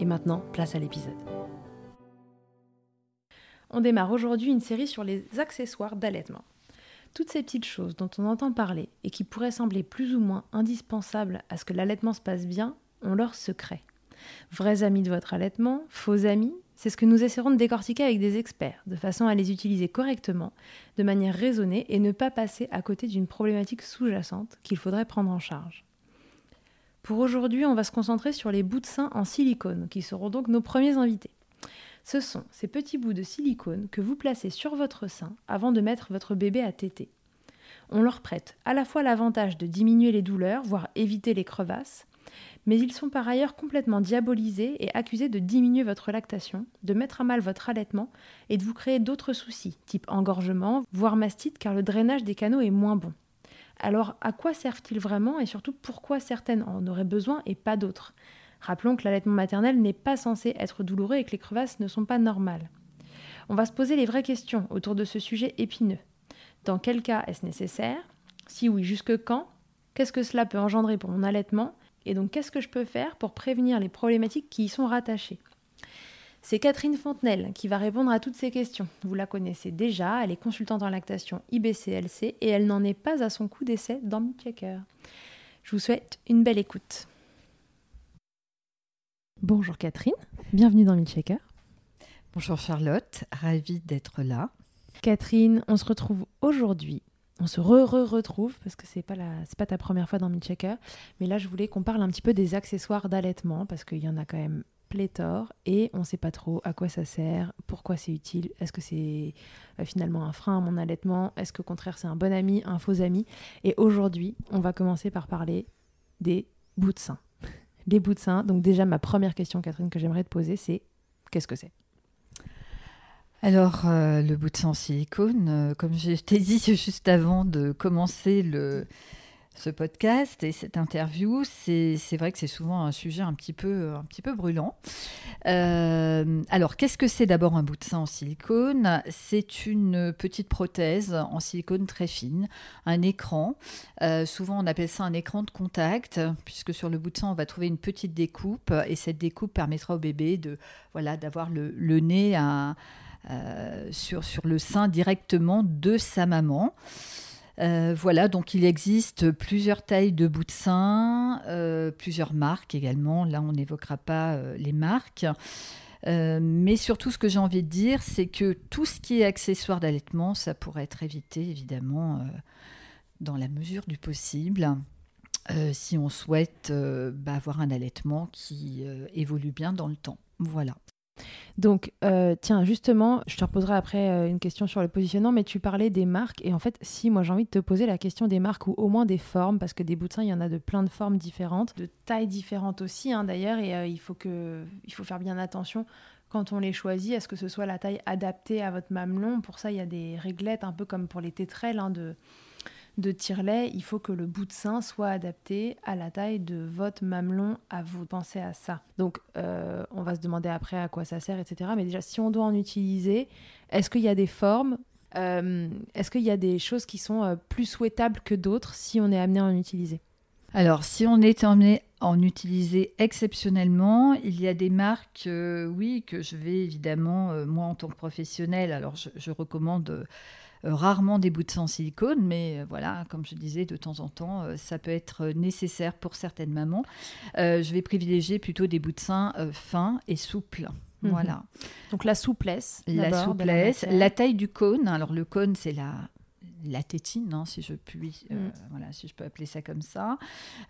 Et maintenant, place à l'épisode. On démarre aujourd'hui une série sur les accessoires d'allaitement. Toutes ces petites choses dont on entend parler et qui pourraient sembler plus ou moins indispensables à ce que l'allaitement se passe bien ont leur secret. Vrais amis de votre allaitement, faux amis, c'est ce que nous essaierons de décortiquer avec des experts, de façon à les utiliser correctement, de manière raisonnée et ne pas passer à côté d'une problématique sous-jacente qu'il faudrait prendre en charge. Pour aujourd'hui, on va se concentrer sur les bouts de sein en silicone, qui seront donc nos premiers invités. Ce sont ces petits bouts de silicone que vous placez sur votre sein avant de mettre votre bébé à téter. On leur prête à la fois l'avantage de diminuer les douleurs, voire éviter les crevasses, mais ils sont par ailleurs complètement diabolisés et accusés de diminuer votre lactation, de mettre à mal votre allaitement et de vous créer d'autres soucis, type engorgement, voire mastite, car le drainage des canaux est moins bon. Alors à quoi servent-ils vraiment et surtout pourquoi certaines en auraient besoin et pas d'autres? Rappelons que l'allaitement maternel n'est pas censé être douloureux et que les crevasses ne sont pas normales. On va se poser les vraies questions autour de ce sujet épineux. Dans quel cas est-ce nécessaire? Si oui, jusque quand? Qu'est-ce que cela peut engendrer pour mon allaitement? Et donc, qu'est-ce que je peux faire pour prévenir les problématiques qui y sont rattachées? C'est Catherine Fontenelle qui va répondre à toutes ces questions. Vous la connaissez déjà, elle est consultante en lactation IBCLC et elle n'en est pas à son coup d'essai dans Midchecker. Je vous souhaite une belle écoute. Bonjour Catherine, bienvenue dans Midchecker. Bonjour Charlotte, ravie d'être là. Catherine, on se retrouve aujourd'hui on se re-re-retrouve parce que c'est pas la c'est pas ta première fois dans Checker, mais là je voulais qu'on parle un petit peu des accessoires d'allaitement parce qu'il y en a quand même pléthore et on sait pas trop à quoi ça sert, pourquoi c'est utile, est-ce que c'est euh, finalement un frein à mon allaitement, est-ce qu'au contraire c'est un bon ami, un faux ami et aujourd'hui, on va commencer par parler des bouts de sein. Les bouts de sein. Donc déjà ma première question Catherine que j'aimerais te poser c'est qu'est-ce que c'est? Alors, euh, le bout de sang silicone, euh, comme je t'ai dit juste avant de commencer le, ce podcast et cette interview, c'est vrai que c'est souvent un sujet un petit peu, un petit peu brûlant. Euh, alors, qu'est-ce que c'est d'abord un bout de sein en silicone? C'est une petite prothèse en silicone très fine, un écran. souvent, on appelle ça un écran de contact, puisque sur le bout de sang, on va trouver une petite découpe, et cette découpe permettra au bébé voilà, d'avoir le, le, nez euh, sur, sur le sein directement de sa maman. Euh, voilà, donc il existe plusieurs tailles de bout de sein, euh, plusieurs marques également. Là, on n'évoquera pas les marques. mais surtout, ce que j'ai envie de dire, c'est que tout ce qui est accessoire d'allaitement, ça pourrait être évité, évidemment, dans la mesure du possible, si on souhaite bah, avoir un allaitement qui évolue bien dans le temps. Voilà. Donc, euh, tiens, justement, je te reposerai après euh, une question sur le positionnement, mais tu parlais des marques. Et en fait, si, moi j'ai envie de te poser la question des marques ou au moins des formes, parce que des sein, il y en a de plein de formes différentes, de tailles différentes aussi, hein, d'ailleurs, et euh, il, faut que, il faut faire bien attention quand on les choisit, à ce que ce soit la taille adaptée à votre mamelon. Pour ça, il y a des réglettes, un peu comme pour les tétrelles, hein, de de tire-lait, il faut que le bout de sein soit adapté à la taille de votre mamelon à vous. Pensez à ça. Donc, euh, on va se demander après à quoi ça sert, etc. Mais déjà, si on doit en utiliser, est-ce qu'il y a des formes euh, Est-ce qu'il y a des choses qui sont euh, plus souhaitables que d'autres si on est amené à en utiliser? Alors, si on est amené à en utiliser exceptionnellement, il y a des marques, oui, que je vais évidemment, moi en tant que professionnel, alors je recommande rarement des bouts de sang silicone, mais euh, voilà, comme je disais, de temps en temps, euh, ça peut être nécessaire pour certaines mamans. je vais privilégier plutôt des bouts de sein fins et souples. Mhm. Voilà. Donc la souplesse. La souplesse, la, taille du cône. Alors le cône, c'est la la tétine, hein, si je puis, euh, mm. voilà, si je peux appeler ça comme ça,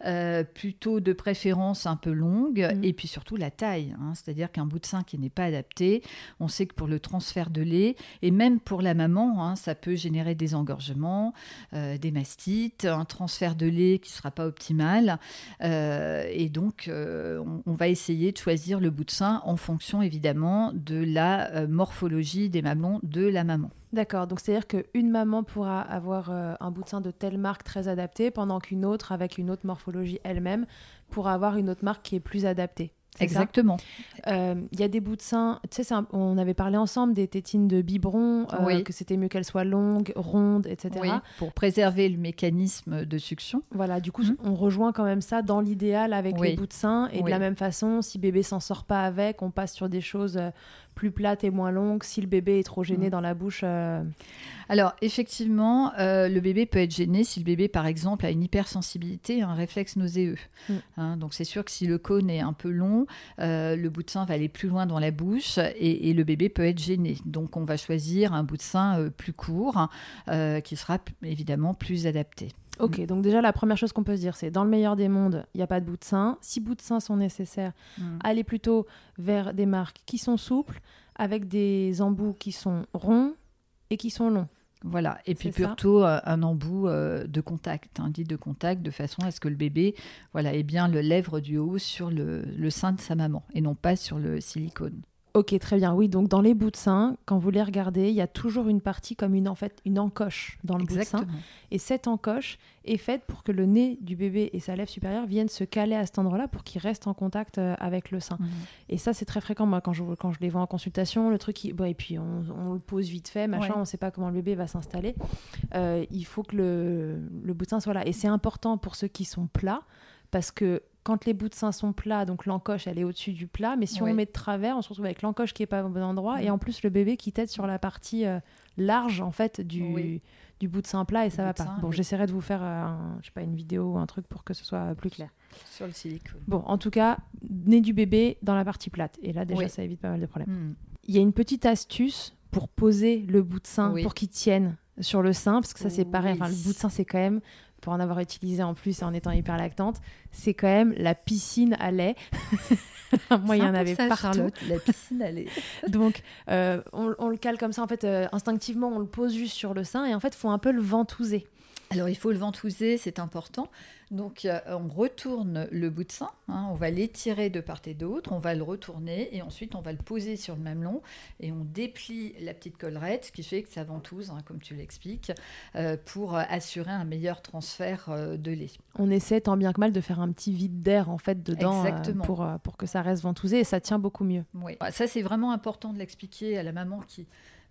euh, plutôt de préférence un peu longue, mm. et puis surtout la taille, hein. c'est-à-dire qu'un bout de sein qui n'est pas adapté, on sait que pour le transfert de lait, et même pour la maman, hein, ça peut générer des engorgements, euh, des mastites, un transfert de lait qui ne sera pas optimal, et donc on, on, va essayer de choisir le bout de sein en fonction évidemment de la morphologie des mamelons de la maman. D'accord, donc c'est-à-dire qu'une maman pourra avoir euh, un bout de sein de telle marque très adapté, pendant qu'une autre, avec une autre morphologie elle-même, pourra avoir une autre marque qui est plus adaptée. Exactement. Euh, il y a des bouts de sein, tu sais, on avait parlé ensemble des tétines de biberon, euh, que c'était mieux qu'elles soient longues, rondes, etc. pour préserver le mécanisme de succion. Voilà, du coup, mhm. on rejoint quand même ça dans l'idéal avec les bouts de sein. Et de la même façon, si bébé s'en sort pas avec, on passe sur des choses plus plates et moins longues. Si le bébé est trop gêné mhm. dans la bouche. Alors, effectivement, le bébé peut être gêné si le bébé, par exemple, a une hypersensibilité, un réflexe nauséeux. Mm. Hein, donc, c'est sûr que si le cône est un peu long, euh, le bout de sein va aller plus loin dans la bouche et, le bébé peut être gêné. Donc on va choisir un bout de sein euh, plus court euh, qui sera évidemment plus adapté. Ok, donc déjà la première chose qu'on peut se dire, c'est dans le meilleur des mondes, il n'y a pas de bout de sein. Si bouts de sein sont nécessaires, mm. allez plutôt vers des marques qui sont souples, avec des embouts qui sont ronds et qui sont longs. Voilà, et puis plutôt euh, un embout euh, de contact, un dit de contact, de façon à ce que le bébé voilà, ait bien le lèvre du haut sur le sein de sa maman et non pas sur le silicone. Ok, très bien. Oui, donc dans les bouts de sein, quand vous les regardez, il y a toujours une partie comme une, en fait, une encoche dans le bout de sein. Et cette encoche est faite pour que le nez du bébé et sa lèvre supérieure viennent se caler à cet endroit-là pour qu'il reste en contact euh, avec le sein. Mhm. Et ça, c'est très fréquent. Moi, quand je, quand je les vois en consultation, le truc, bon, et puis on, le pose vite fait, machin, on ne sait pas comment le bébé va s'installer. Euh, il faut que le, le bout de sein soit là. Et c'est important pour ceux qui sont plats parce que quand les bouts de sein sont plats, donc l'encoche, elle est au-dessus du plat. Mais si on met de travers, on se retrouve avec l'encoche qui est pas au bon endroit. Et en plus, le bébé qui tête sur la partie euh, large, en fait, du, du bout de sein plat et ça va pas. bon, j'essaierai de vous faire, je sais pas, une vidéo ou un truc pour que ce soit plus clair. Sur le silicone. Bon, en tout cas, nez du bébé dans la partie plate. Et là, déjà, ça évite pas mal de problèmes. Hmm. Il y a une petite astuce pour poser le bout de sein pour qu'il tienne sur le sein, parce que ça, c'est pareil. Enfin, le bout de sein, c'est quand même pour en avoir utilisé en plus en étant hyper lactante, c'est quand même la piscine à lait. Moi, il y en avait ça, partout. Charlotte, la piscine à lait. Donc, euh, on, le cale comme ça, en fait, euh, instinctivement, on le pose juste sur le sein et en fait, il faut un peu le ventouser. Alors, il faut le ventouser, c'est important. Donc euh, on retourne le bout de sein, hein, on va l'étirer de part et d'autre, on va le retourner et ensuite on va le poser sur le mamelon et on déplie la petite collerette, ce qui fait que ça ventouse, hein, comme tu l'expliques, euh, pour assurer un meilleur transfert euh, de lait. On essaie tant bien que mal de faire un petit vide d'air en fait dedans pour, pour que ça reste ventousé et ça tient beaucoup mieux. Oui, ça c'est vraiment important de l'expliquer à la maman qui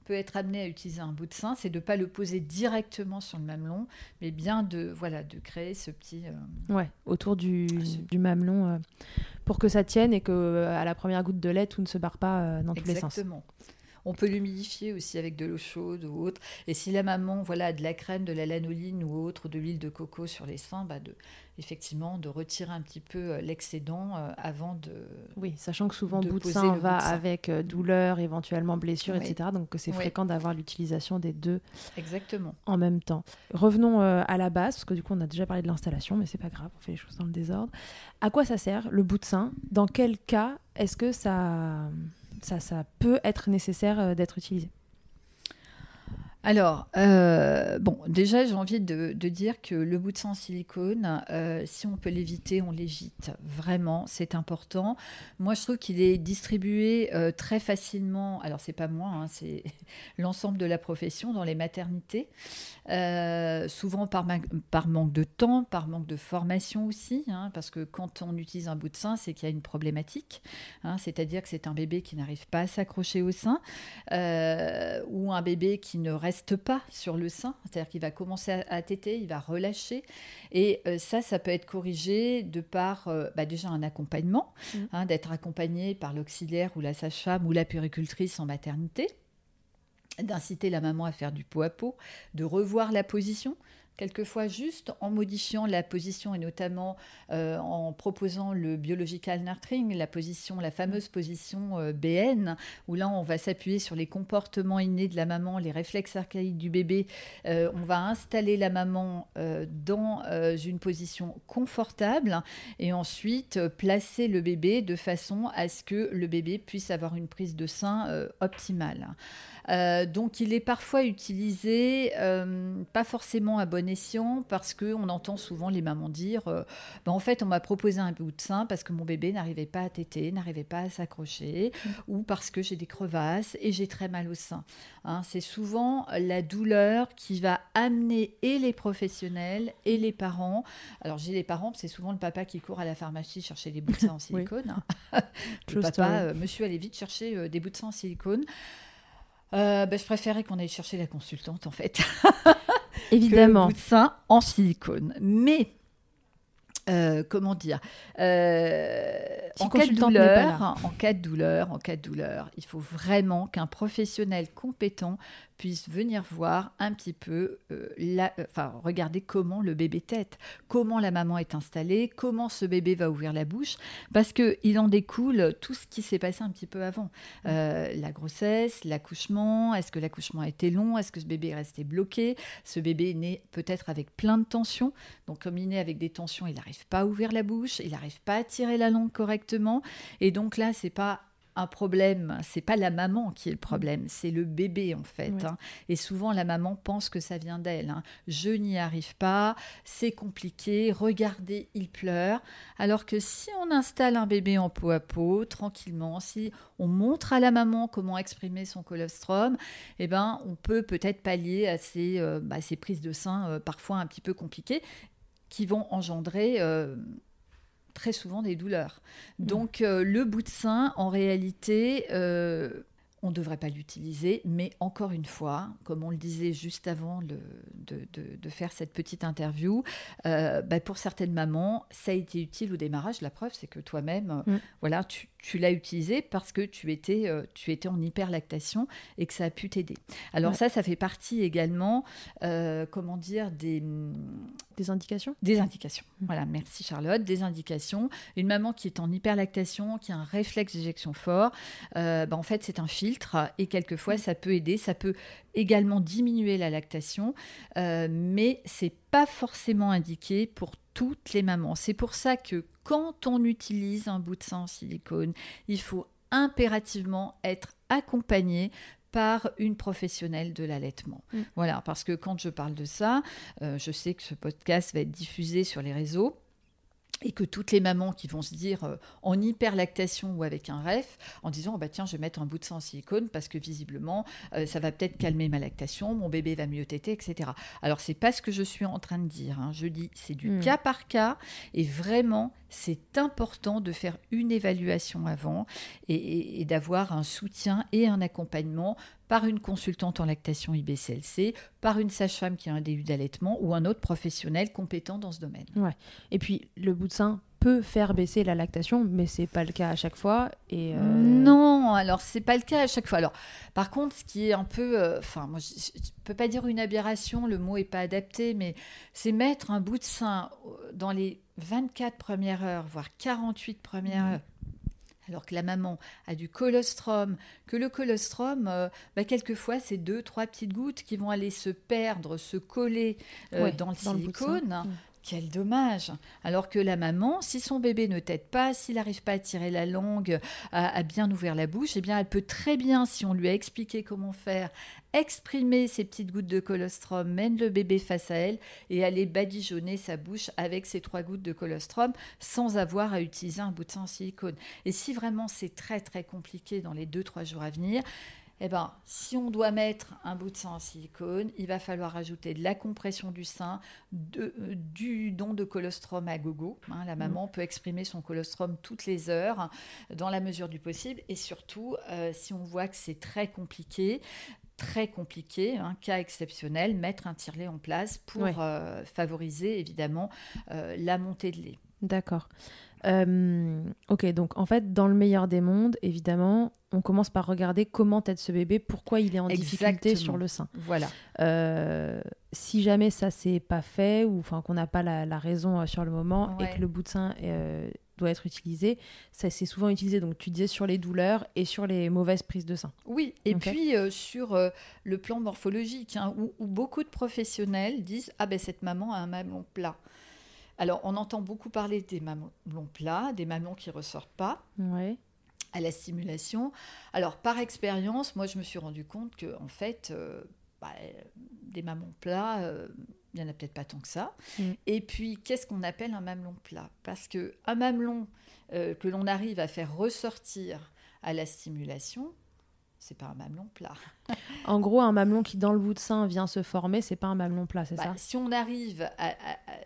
peut être amené à utiliser un bout de sein, c'est de ne pas le poser directement sur le mamelon, mais bien de, voilà, de créer ce petit... Euh, ouais, autour du, du mamelon euh, pour que ça tienne et que euh, à la première goutte de lait, tout ne se barre pas dans tous les sens. Exactement. On peut l'humidifier aussi avec de l'eau chaude ou autre. Et si la maman voilà, a de la crème, de la lanoline ou autre, de l'huile de coco sur les seins, bah de, effectivement, de retirer un petit peu euh, l'excédent euh, avant de. Oui, sachant que souvent, bout de sein va avec euh, douleur, éventuellement blessure, etc. Donc c'est fréquent d'avoir l'utilisation des deux Exactement. en même temps. Revenons à la base, parce que du coup, on a déjà parlé de l'installation, mais c'est pas grave, on fait les choses dans le désordre. À quoi ça sert le bout de sein? Dans quel cas est-ce que ça ça, peut être nécessaire euh, d'être utilisé Alors, euh, bon, déjà, j'ai envie de, dire que le bout de sang en silicone, euh, si on peut l'éviter, on l'évite. Vraiment, c'est important. Moi, je trouve qu'il est distribué euh, très facilement. Alors, c'est pas moi, hein, c'est l'ensemble de la profession dans les maternités. souvent par, manque de temps, par manque de formation aussi, hein, parce que quand on utilise un bout de sein, c'est qu'il y a une problématique. Hein, c'est-à-dire que c'est un bébé qui n'arrive pas à s'accrocher au sein ou un bébé qui ne reste pas sur le sein, c'est-à-dire qu'il va commencer à, téter, il va relâcher. Et euh, ça, ça peut être corrigé de par euh, bah, déjà un accompagnement, mmh. hein, d'être accompagné par l'auxiliaire ou la sage-femme ou la puricultrice en maternité d'inciter la maman à faire du pot à pot, de revoir la position, quelquefois juste en modifiant la position et notamment euh, en proposant le biological nurturing, la position, la fameuse position euh, BN, où là on va s'appuyer sur les comportements innés de la maman, les réflexes archaïques du bébé. Euh, on va installer la maman dans une position confortable et ensuite placer le bébé de façon à ce que le bébé puisse avoir une prise de sein optimale. Euh, donc il est parfois utilisé, euh, pas forcément à bon escient, parce qu'on entend souvent les mamans dire euh, ben, en fait, on m'a proposé un bout de sein parce que mon bébé n'arrivait pas à téter, n'arrivait pas à s'accrocher, mm. ou parce que j'ai des crevasses et j'ai très mal au sein. Hein, c'est souvent la douleur qui va amener et les professionnels et les parents. Alors j'ai les parents, c'est souvent le papa qui court à la pharmacie chercher des bouts de sein en silicone. le papa, monsieur, allez vite chercher des bouts de sein en silicone. Euh, ben, je préférais qu'on aille chercher la consultante, en fait. Évidemment. que le bout de sein en silicone. Mais, euh, comment dire euh, en, cas de douleur, en cas de douleur, en cas de douleur, il faut vraiment qu'un professionnel compétent puisse venir voir un petit peu, euh, la, euh, enfin, regarder comment le bébé tête, comment la maman est installée, comment ce bébé va ouvrir la bouche, parce qu'il en découle tout ce qui s'est passé un petit peu avant. Euh, la grossesse, l'accouchement, est-ce que l'accouchement a été long, est-ce que ce bébé est resté bloqué, ce bébé est né peut-être avec plein de tensions, donc comme il né avec des tensions, il n'arrive pas à ouvrir la bouche, il n'arrive pas à tirer la langue correctement, et donc là, c'est pas un problème, c'est pas la maman qui est le problème, mm. c'est le bébé en fait. Hein. Et souvent la maman pense que ça vient d'elle. Hein. Je n'y arrive pas, c'est compliqué, regardez, il pleure. Alors que si on installe un bébé en peau à peau, tranquillement, si on montre à la maman comment exprimer son colostrum, eh ben, on peut peut-être pallier à ces, euh, bah, ces prises de sein euh, parfois un petit peu compliquées qui vont engendrer euh, très souvent des douleurs. Mm. Donc euh, le bout de sein, en réalité, euh, on ne devrait pas l'utiliser, mais encore une fois, comme on le disait juste avant de, faire cette petite interview, euh, bah, pour certaines mamans, ça a été utile au démarrage. La preuve, c'est que toi-même, mm. voilà, tu, tu l'as utilisé parce que tu étais, euh, tu étais en hyperlactation et que ça a pu t'aider. Alors ça, ça fait partie également, euh, comment dire, des... Des indications? Des indications. Mmh. Voilà, merci Charlotte. Des indications. Une maman qui est en hyperlactation, qui a un réflexe d'éjection fort, euh, bah, en fait, c'est un filtre et quelquefois, mmh. ça peut aider. Ça peut également diminuer la lactation, mais c'est pas forcément indiqué pour toutes les mamans. C'est pour ça que quand on utilise un bout de sein en silicone, il faut impérativement être accompagné par une professionnelle de l'allaitement. Mm. Voilà, parce que quand je parle de ça, euh, je sais que ce podcast va être diffusé sur les réseaux et que toutes les mamans qui vont se dire euh, en hyperlactation ou avec un ref, en disant oh bah tiens je vais mettre un bout de sang en silicone parce que visiblement euh, ça va peut-être calmer ma lactation, mon bébé va mieux téter, etc. Alors c'est pas ce que je suis en train de dire. Hein. Je dis c'est du hmm. cas par cas et vraiment c'est important de faire une évaluation avant et, d'avoir un soutien et un accompagnement par une consultante en lactation IBCLC, par une sage-femme qui a un début d'allaitement ou un autre professionnel compétent dans ce domaine. Ouais. Et puis le bout de sein peut faire baisser la lactation, mais c'est pas le cas à chaque fois. Et euh, Non, alors c'est pas le cas à chaque fois. Alors, par contre, ce qui est un peu, euh, enfin, moi, je, ne peux pas dire une aberration, le mot est pas adapté, mais c'est mettre un bout de sein dans les 24 premières heures, voire 48 premières mmh. heures, alors que la maman a du colostrum, que le colostrum, euh, bah, quelquefois, c'est deux, trois petites gouttes qui vont aller se perdre, se coller euh, dans le silicone. Quel dommage. Alors que la maman, si son bébé ne t'aide pas, s'il n'arrive pas à tirer la langue, à, bien ouvrir la bouche, eh bien, elle peut très bien, si on lui a expliqué comment faire, exprimer ses petites gouttes de colostrum, mène le bébé face à elle et aller badigeonner sa bouche avec ces trois gouttes de colostrum sans avoir à utiliser un bout de sang silicone. Et si vraiment c'est très très compliqué dans les deux trois jours à venir, eh ben, si on doit mettre un bout de sein en silicone, il va falloir ajouter de la compression du sein, euh, du don de colostrum à gogo. Hein. la mm. maman peut exprimer son colostrum toutes les heures, dans la mesure du possible. Et surtout, euh, si on voit que c'est très compliqué, très compliqué, un cas exceptionnel, mettre un tirelet en place pour euh, favoriser évidemment la montée de lait. D'accord. Euh, ok, donc en fait, dans le meilleur des mondes, évidemment, on commence par regarder comment aide ce bébé, pourquoi il est en difficulté sur le sein. Voilà. Euh, si jamais ça s'est pas fait ou enfin qu'on n'a pas la, raison euh, sur le moment et que le bout de sein doit être utilisé, ça c'est souvent utilisé. Donc tu disais sur les douleurs et sur les mauvaises prises de sein. Oui, et puis sur le plan morphologique, hein, où, où, beaucoup de professionnels disent ah ben cette maman a un mamelon plat. Alors, on entend beaucoup parler des mamelons plats, des mamelons qui ne ressortent pas. À la stimulation. Alors, par expérience, moi, je me suis rendu compte que, en fait, euh, bah, des mamelons plats, euh, il n'y en a peut-être pas tant que ça. Mm. Et puis, qu'est-ce qu'on appelle un mamelon plat? Parce qu'un mamelon euh, que l'on arrive à faire ressortir à la stimulation, c'est pas un mamelon plat. en gros, un mamelon qui dans le bout de sein vient se former, c'est pas un mamelon plat, c'est bah, ça? si on, arrive à,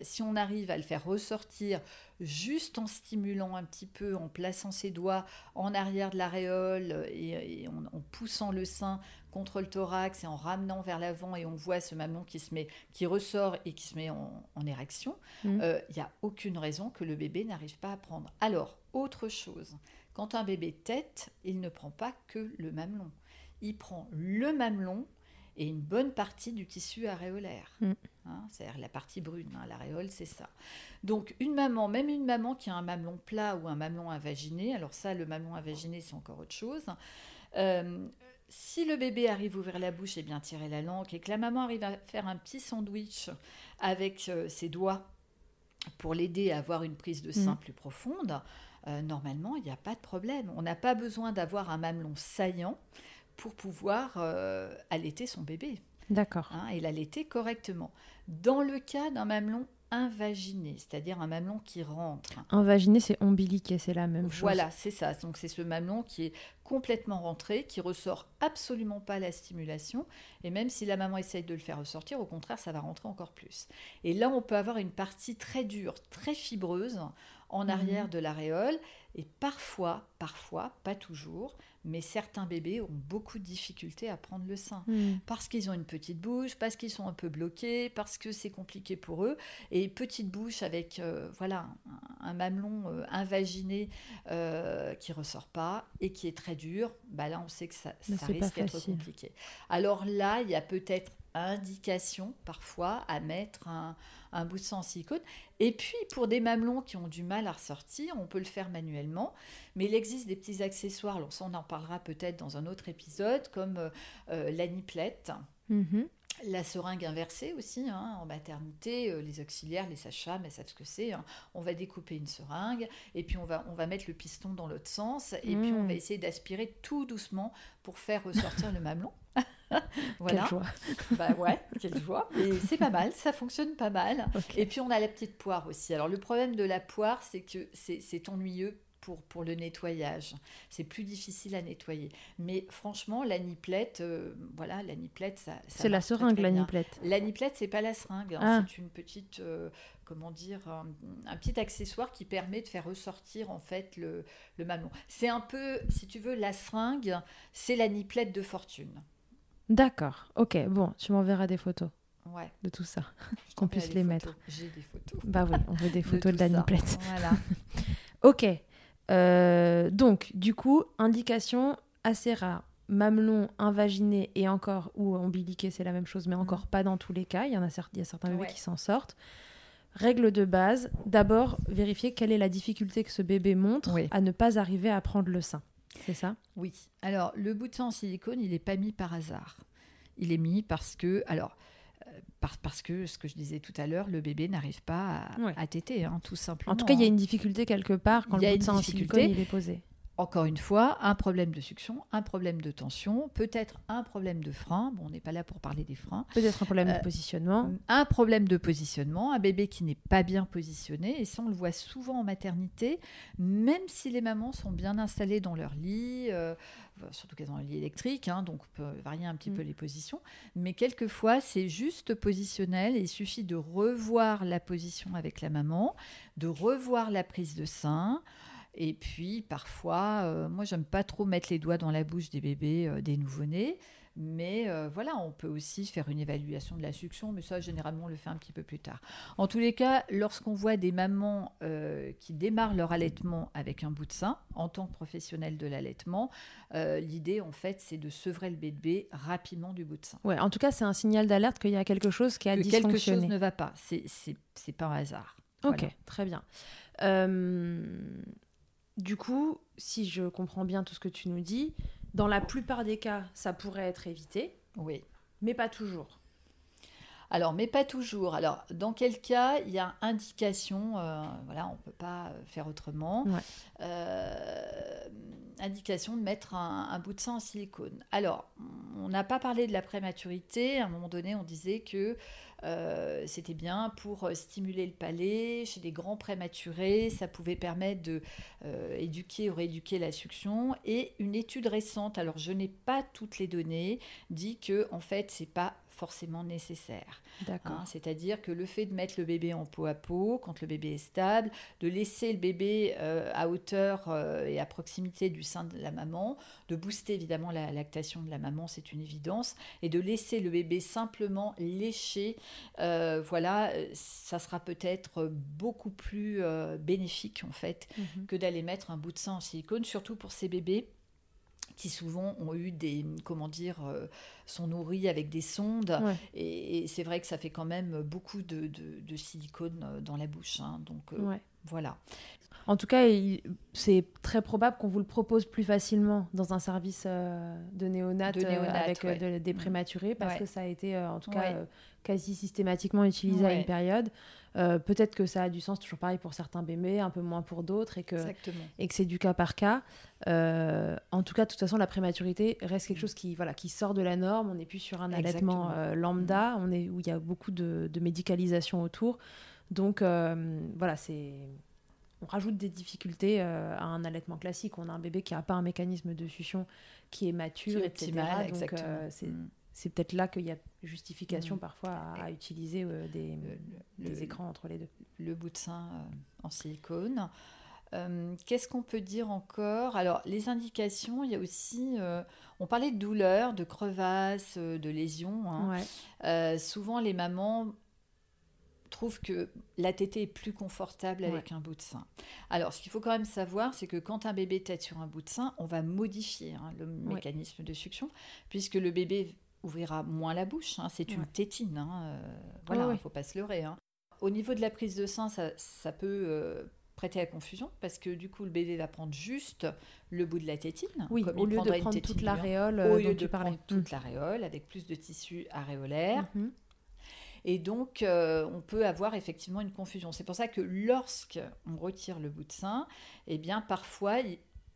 si on arrive à le faire ressortir juste en stimulant un petit peu, en plaçant ses doigts en arrière de l'aréole et, en, poussant le sein contre le thorax et en ramenant vers l'avant et on voit ce mamelon qui se met, qui ressort et qui se met en, érection, mmh. euh, il n'y a aucune raison que le bébé n'arrive pas à prendre. Alors, autre chose, quand un bébé tête, il ne prend pas que le mamelon. Il prend le mamelon et une bonne partie du tissu aréolaire. Mm. Hein, c'est-à-dire la partie brune, hein, l'aréole, c'est ça. Donc une maman, même une maman qui a un mamelon plat ou un mamelon invaginer, alors ça, le mamelon invaginer, c'est encore autre chose. Euh, si le bébé arrive à ouvrir la bouche et bien tirer la langue, et que la maman arrive à faire un petit sandwich avec euh, ses doigts pour l'aider à avoir une prise de sein mm. plus profonde, euh, normalement, il n'y a pas de problème. On n'a pas besoin d'avoir un mamelon saillant pour pouvoir euh, allaiter son bébé. D'accord. Hein, et l'allaiter correctement. Dans le cas d'un mamelon invaginé, c'est-à-dire un mamelon qui rentre. Invaginé, c'est ombiliqué, c'est la même chose. Voilà, c'est ça. Donc c'est ce mamelon qui est complètement rentré, qui ressort absolument pas la stimulation. Et même si la maman essaye de le faire ressortir, au contraire, ça va rentrer encore plus. Et là, on peut avoir une partie très dure, très fibreuse en mhm. arrière de l'aréole. Et parfois, parfois, pas toujours, mais certains bébés ont beaucoup de difficultés à prendre le sein. Mhm. Parce qu'ils ont une petite bouche, parce qu'ils sont un peu bloqués, parce que c'est compliqué pour eux. Et petite bouche avec euh, voilà un, mamelon euh, invaginé euh, qui ressort pas et qui est très dur, bah là on sait que ça, ça risque d'être compliqué. Alors là, il y a peut-être indication parfois à mettre un, un bout de sang en silicone. Et puis pour des mamelons qui ont du mal à ressortir, on peut le faire manuellement, mais il existe des petits accessoires, alors ça on en parlera peut-être dans un autre épisode, comme euh, euh, la niplette. Mm-hmm. La seringue inversée aussi, hein, en maternité, euh, les auxiliaires, les sages-femmes, elles savent ce que c'est. Hein. On va découper une seringue et puis on va, on va mettre le piston dans l'autre sens et puis on va mm. essayer d'aspirer tout doucement pour faire ressortir le mamelon. voilà. Quelle joie. bah ouais, quelle joie. Et c'est pas mal, ça fonctionne pas mal. Et puis on a la petite poire aussi. Alors le problème de la poire, c'est que c'est ennuyeux pour, pour le nettoyage. C'est plus difficile à nettoyer. Mais franchement, la niplette, euh, voilà, la niplette, ça. c'est la seringue, la niplette. La niplette, c'est pas la seringue. Hein. Ah. C'est une petite, euh, comment dire, un, petit accessoire qui permet de faire ressortir en fait le, le mamelon. C'est un peu, si tu veux, la seringue, c'est la niplette de fortune. D'accord. Ok. Bon, tu m'enverras des photos. Ouais. De tout ça, qu'on puisse les mettre. J'ai des photos. Bah oui, on veut des photos de, la niplette. Voilà. ok. Euh, donc, du coup, indication assez rare. Mamelon, invaginé et encore, ou ombiliqué, c'est la même chose, mais mhm. encore pas dans tous les cas. Il y en a, il y a certains bébés qui s'en sortent. Règle de base, d'abord vérifier quelle est la difficulté que ce bébé montre à ne pas arriver à prendre le sein. C'est ça? Oui. Alors, le bout de sang en silicone, il n'est pas mis par hasard. Il est mis parce que, alors, parce que ce que je disais tout à l'heure, le bébé n'arrive pas à, Ouais. à téter, hein, tout simplement. En tout cas, il y a hein. une difficulté quelque part quand Il y a le bout une de difficulté. silicone il est posé. Encore une fois, un problème de succion, un problème de tension, peut-être un problème de frein. Bon, on n'est pas là pour parler des freins. Peut-être un problème Euh, de positionnement. Un problème de positionnement, un bébé qui n'est pas bien positionné, et ça on le voit souvent en maternité, même si les mamans sont bien installées dans leur lit, euh, surtout qu'elles ont un lit électrique, hein, donc on peut varier un petit Mm. peu les positions, mais quelquefois c'est juste positionnel, et il suffit de revoir la position avec la maman, de revoir la prise de sein. Et puis parfois, euh, moi j'aime pas trop mettre les doigts dans la bouche des bébés, euh, des nouveau-nés, mais euh, voilà, on peut aussi faire une évaluation de la succion, mais ça, généralement, on le fait un petit peu plus tard. En tous les cas, lorsqu'on voit des mamans euh, qui démarrent leur allaitement avec un bout de sein, en tant que professionnel de l'allaitement, l'idée, en fait, c'est de sevrer le bébé rapidement du bout de sein. Ouais, en tout cas, c'est un signal d'alerte qu'il y a quelque chose qui a Que quelque chose dysfonctionné. ne va pas. C'est pas un hasard. Ok, Voilà. très bien. Euh, du coup, si je comprends bien tout ce que tu nous dis, dans la plupart des cas, ça pourrait être évité, Oui. mais pas toujours. Alors, mais pas toujours. Alors, dans quel cas il y a indication, euh, voilà, on ne peut pas euh, faire autrement, Ouais. euh, indication de mettre un, un bout de sein en silicone. Alors, on n'a pas parlé de la prématurité. À un moment donné, on disait que euh, c'était bien pour stimuler le palais chez les grands prématurés. Ça pouvait permettre de euh, éduquer ou rééduquer la succion. Et une étude récente, alors je n'ai pas toutes les données, dit que en fait, c'est pas forcément nécessaire. Hein, C'est-à-dire que le fait de mettre le bébé en peau à peau, quand le bébé est stable, de laisser le bébé euh, à hauteur euh, et à proximité du sein de la maman, de booster évidemment la lactation de la maman, c'est une évidence, et de laisser le bébé simplement lécher, euh, voilà, ça sera peut-être beaucoup plus bénéfique en fait Mhm. que d'aller mettre un bout de sein en silicone, surtout pour ces bébés qui souvent ont eu des, comment dire, euh, sont nourris avec des sondes. Ouais. Et, et c'est vrai que ça fait quand même beaucoup de, de- de silicone euh, dans la bouche. hein. donc euh, Ouais. voilà. En tout cas, c'est très probable qu'on vous le propose plus facilement dans un service euh, de néonat, avec ouais. de- des Mm. prématurés parce que ça a été en tout cas quasi systématiquement utilisé à une période. Euh, Peut-être que ça a du sens, toujours pareil pour certains bébés, un peu moins pour d'autres, et que, Exactement. et que c'est du cas par cas. Euh, en tout cas, de toute façon, la prématurité reste quelque chose qui, voilà, qui sort de la norme. On n'est plus sur un allaitement euh, lambda, on est, où il y a beaucoup de, de médicalisation autour. Donc voilà, c'est on rajoute des difficultés euh, à un allaitement classique. On a un bébé qui n'a pas un mécanisme de succion qui est mature, Qui est etc. Donc euh, c'est Mm. C'est peut-être là qu'il y a justification Mm. parfois à, à utiliser euh, des, Le- des le- écrans entre les deux. le bout de sein euh, en silicone. Euh, Qu'est-ce qu'on peut dire encore? Alors, les indications, il y a aussi. on parlait de douleurs, de crevasses, de lésions. hein. Ouais. Souvent, les mamans trouvent que la tétée est plus confortable avec un bout de sein. Alors, ce qu'il faut quand même savoir, c'est que quand un bébé tète sur un bout de sein, on va modifier hein, le mécanisme de succion, puisque le bébé ouvrira moins la bouche. hein, c'est une Ouais. tétine. hein, euh, voilà, il Ouais, ne ouais. faut pas se leurrer. hein. Au niveau de la prise de sein, ça, ça peut euh, prêter à confusion, parce que du coup, le bébé va prendre juste le bout de la tétine. Oui, comme au lieu de prendre toute l'aréole Au euh, lieu de prendre toute l'aréole, avec plus de tissu aréolaire. Mm. Mhm. Et donc, euh, on peut avoir effectivement une confusion. C'est pour ça que lorsqu'on retire le bout de sein, eh bien, parfois,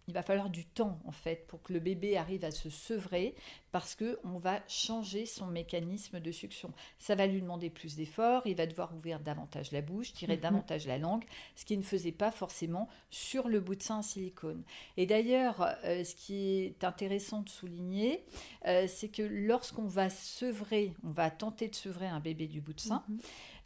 il, va falloir du temps, en fait, pour que le bébé arrive à se sevrer, parce qu'on va changer son mécanisme de succion. Ça va lui demander plus d'efforts, il va devoir ouvrir davantage la bouche, tirer Mhm. davantage la langue, ce qu'il ne faisait pas forcément sur le bout de sein en silicone. Et d'ailleurs, euh, ce qui est intéressant de souligner, euh, c'est que lorsqu'on va sevrer, on va tenter de sevrer un bébé du bout de sein, Mhm.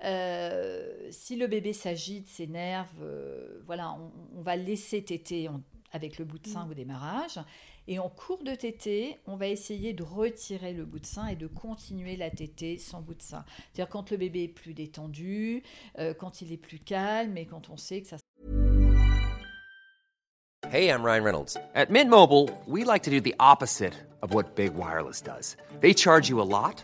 euh, si le bébé s'agite, s'énerve, euh, voilà, on, on va laisser téter en- avec le bout de sein Mm. au démarrage. Et en cours de tétée, on va essayer de retirer le bout de sein et de continuer la tétée sans bout de sein. C'est-à-dire quand le bébé est plus détendu, euh, quand il est plus calme et quand on sait que ça Hey, I'm Ryan Reynolds. At Mint Mobile, we like to do the opposite of what Big Wireless does. They charge you a lot,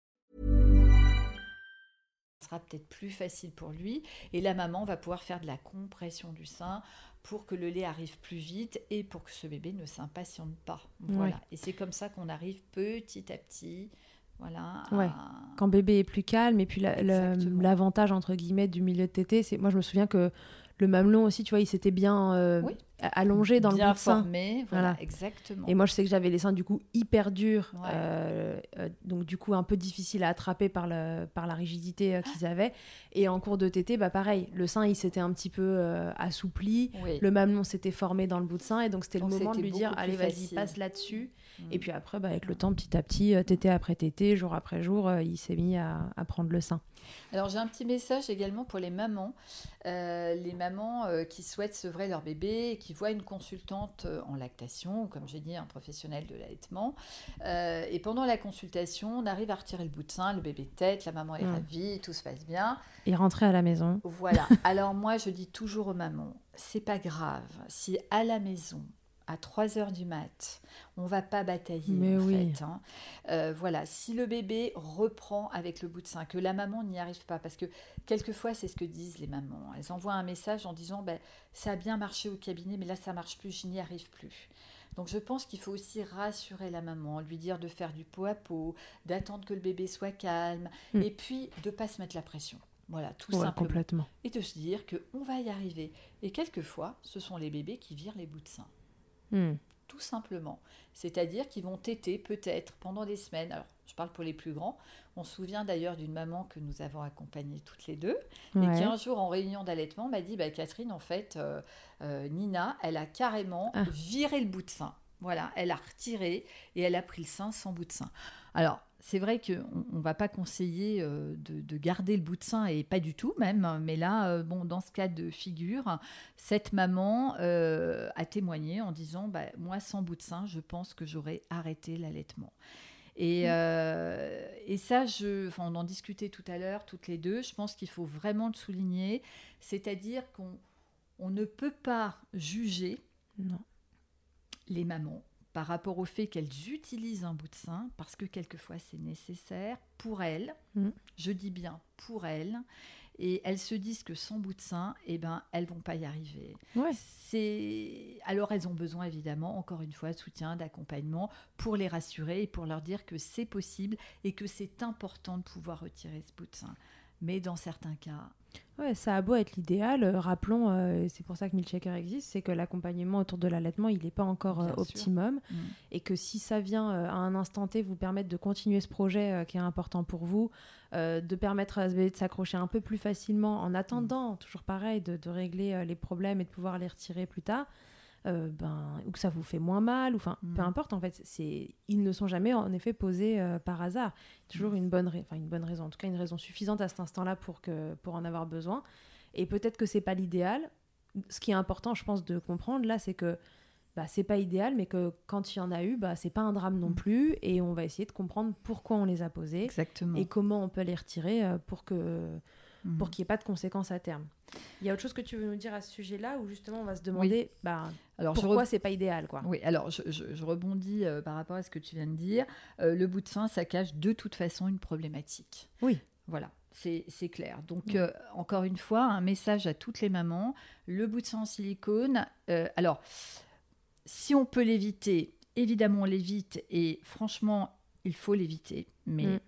Sera peut-être plus facile pour lui. Et la maman va pouvoir faire de la compression du sein pour que le lait arrive plus vite et pour que ce bébé ne s'impatiente pas. Voilà. Ouais. Et c'est comme ça qu'on arrive petit à petit. Voilà. Ouais. à- Quand bébé est plus calme, et puis la- l'avantage, entre guillemets, du milieu de tété, c'est. Moi, je me souviens que le mamelon aussi, tu vois, il s'était bien euh, Oui. allongé dans bien le bout de sein. formé. Voilà, Voilà. exactement. Et moi, je sais que j'avais les seins du coup hyper durs, Ouais. euh, euh, donc du coup un peu difficile à attraper par, le, par la rigidité qu'ils avaient. Et en cours de tété, bah pareil, le sein il s'était un petit peu assoupli, Oui. le mamelon s'était formé dans le bout de sein, et donc c'était le moment de lui dire allez vas-y passe là-dessus. Et puis après, bah, avec le temps, petit à petit, euh, tété après tété, jour après jour, euh, il s'est mis à, à prendre le sein. Alors j'ai un petit message également pour les mamans, Euh, les mamans euh, qui souhaitent sevrer leur bébé et qui voient une consultante en lactation, ou comme j'ai dit un professionnel de l'allaitement. Euh, et pendant la consultation, on arrive à retirer le bout de sein, le bébé tête, la maman est Mm. ravie, tout se passe bien. Et rentrer à la maison. Voilà. Alors moi je dis toujours aux mamans, c'est pas grave si à la maison à 3 heures du mat, on va pas batailler Mais en oui. fait. hein. Euh, voilà, si le bébé reprend avec le bout de sein, que la maman n'y arrive pas, parce que quelquefois c'est ce que disent les mamans. Elles envoient un message en disant ben, ça a bien marché au cabinet, mais là ça marche plus, je n'y arrive plus. Donc je pense qu'il faut aussi rassurer la maman, lui dire de faire du pot à pot, d'attendre que le bébé soit calme, Mm. et puis de pas se mettre la pression. Voilà, tout Ouais, simplement complètement. et de se dire qu'on va y arriver. Et quelquefois, ce sont les bébés qui virent les bouts de sein, Mm. tout simplement. C'est-à-dire qu'ils vont téter peut-être pendant des semaines. Alors, je parle pour les plus grands. On se souvient d'ailleurs d'une maman que nous avons accompagnée toutes les deux, et qui un jour en réunion d'allaitement m'a dit, bah, Catherine, en fait, euh, euh, Nina, elle a carrément Ah. viré le bout de sein. Voilà, elle a retiré et elle a pris le sein sans bout de sein. Alors, c'est vrai qu'on ne va pas conseiller euh, de, de garder le bout de sein, et pas du tout même, mais là, euh, bon, dans ce cas de figure, cette maman euh, a témoigné en disant bah, Moi, sans bout de sein, je pense que j'aurais arrêté l'allaitement. Et, et ça, je, enfin, on en discutait tout à l'heure, toutes les deux, je pense qu'il faut vraiment le souligner, c'est-à-dire qu'on on ne peut pas juger Non. les mamans par rapport au fait qu'elles utilisent un bout de sein, parce que quelquefois c'est nécessaire pour elles, Mhm. je dis bien pour elles, et elles se disent que sans bout de sein, eh ben, elles vont pas y arriver. Ouais. C'est alors elles ont besoin évidemment encore une fois de soutien, d'accompagnement pour les rassurer et pour leur dire que c'est possible et que c'est important de pouvoir retirer ce bout de sein. Mais dans certains cas, Ouais, ça a beau être l'idéal, euh, rappelons, euh, c'est pour ça que Milkshaker existe, c'est que l'accompagnement autour de l'allaitement, il n'est pas encore euh, optimum. Mm. Et que si ça vient euh, à un instant T vous permettre de continuer ce projet qui est important pour vous, de permettre à ce bébé de s'accrocher un peu plus facilement en attendant, toujours pareil, de, de régler les problèmes et de pouvoir les retirer plus tard, euh, ben, ou que ça vous fait moins mal, ou enfin, Mm. peu importe, en fait, c'est, ils ne sont jamais en effet posés euh, par hasard. Toujours une bonne, enfin, une bonne raison, en tout cas une raison suffisante à cet instant-là pour, que, pour en avoir besoin. Et peut-être que c'est pas l'idéal. Ce qui est important, je pense, de comprendre là, c'est que bah, c'est pas idéal, mais que quand il y en a eu, bah, c'est pas un drame non Mm. plus. Et on va essayer de comprendre pourquoi on les a posés exactement. et comment on peut les retirer euh, pour que Mm. pour qu'il n'y ait pas de conséquences à terme. Il y a autre chose que tu veux nous dire à ce sujet-là, où justement on va se demander bah, Alors, pourquoi re- c'est pas idéal, quoi? Oui, alors je, je- je rebondis euh, par rapport à ce que tu viens de dire. Euh, le bout de sein, ça cache de toute façon une problématique. Oui. Voilà, c'est clair. Donc, Mm. euh, encore une fois, un message à toutes les mamans. Le bout de sein en silicone, alors, si on peut l'éviter, évidemment on l'évite. Et franchement, il faut l'éviter. Mais Mm.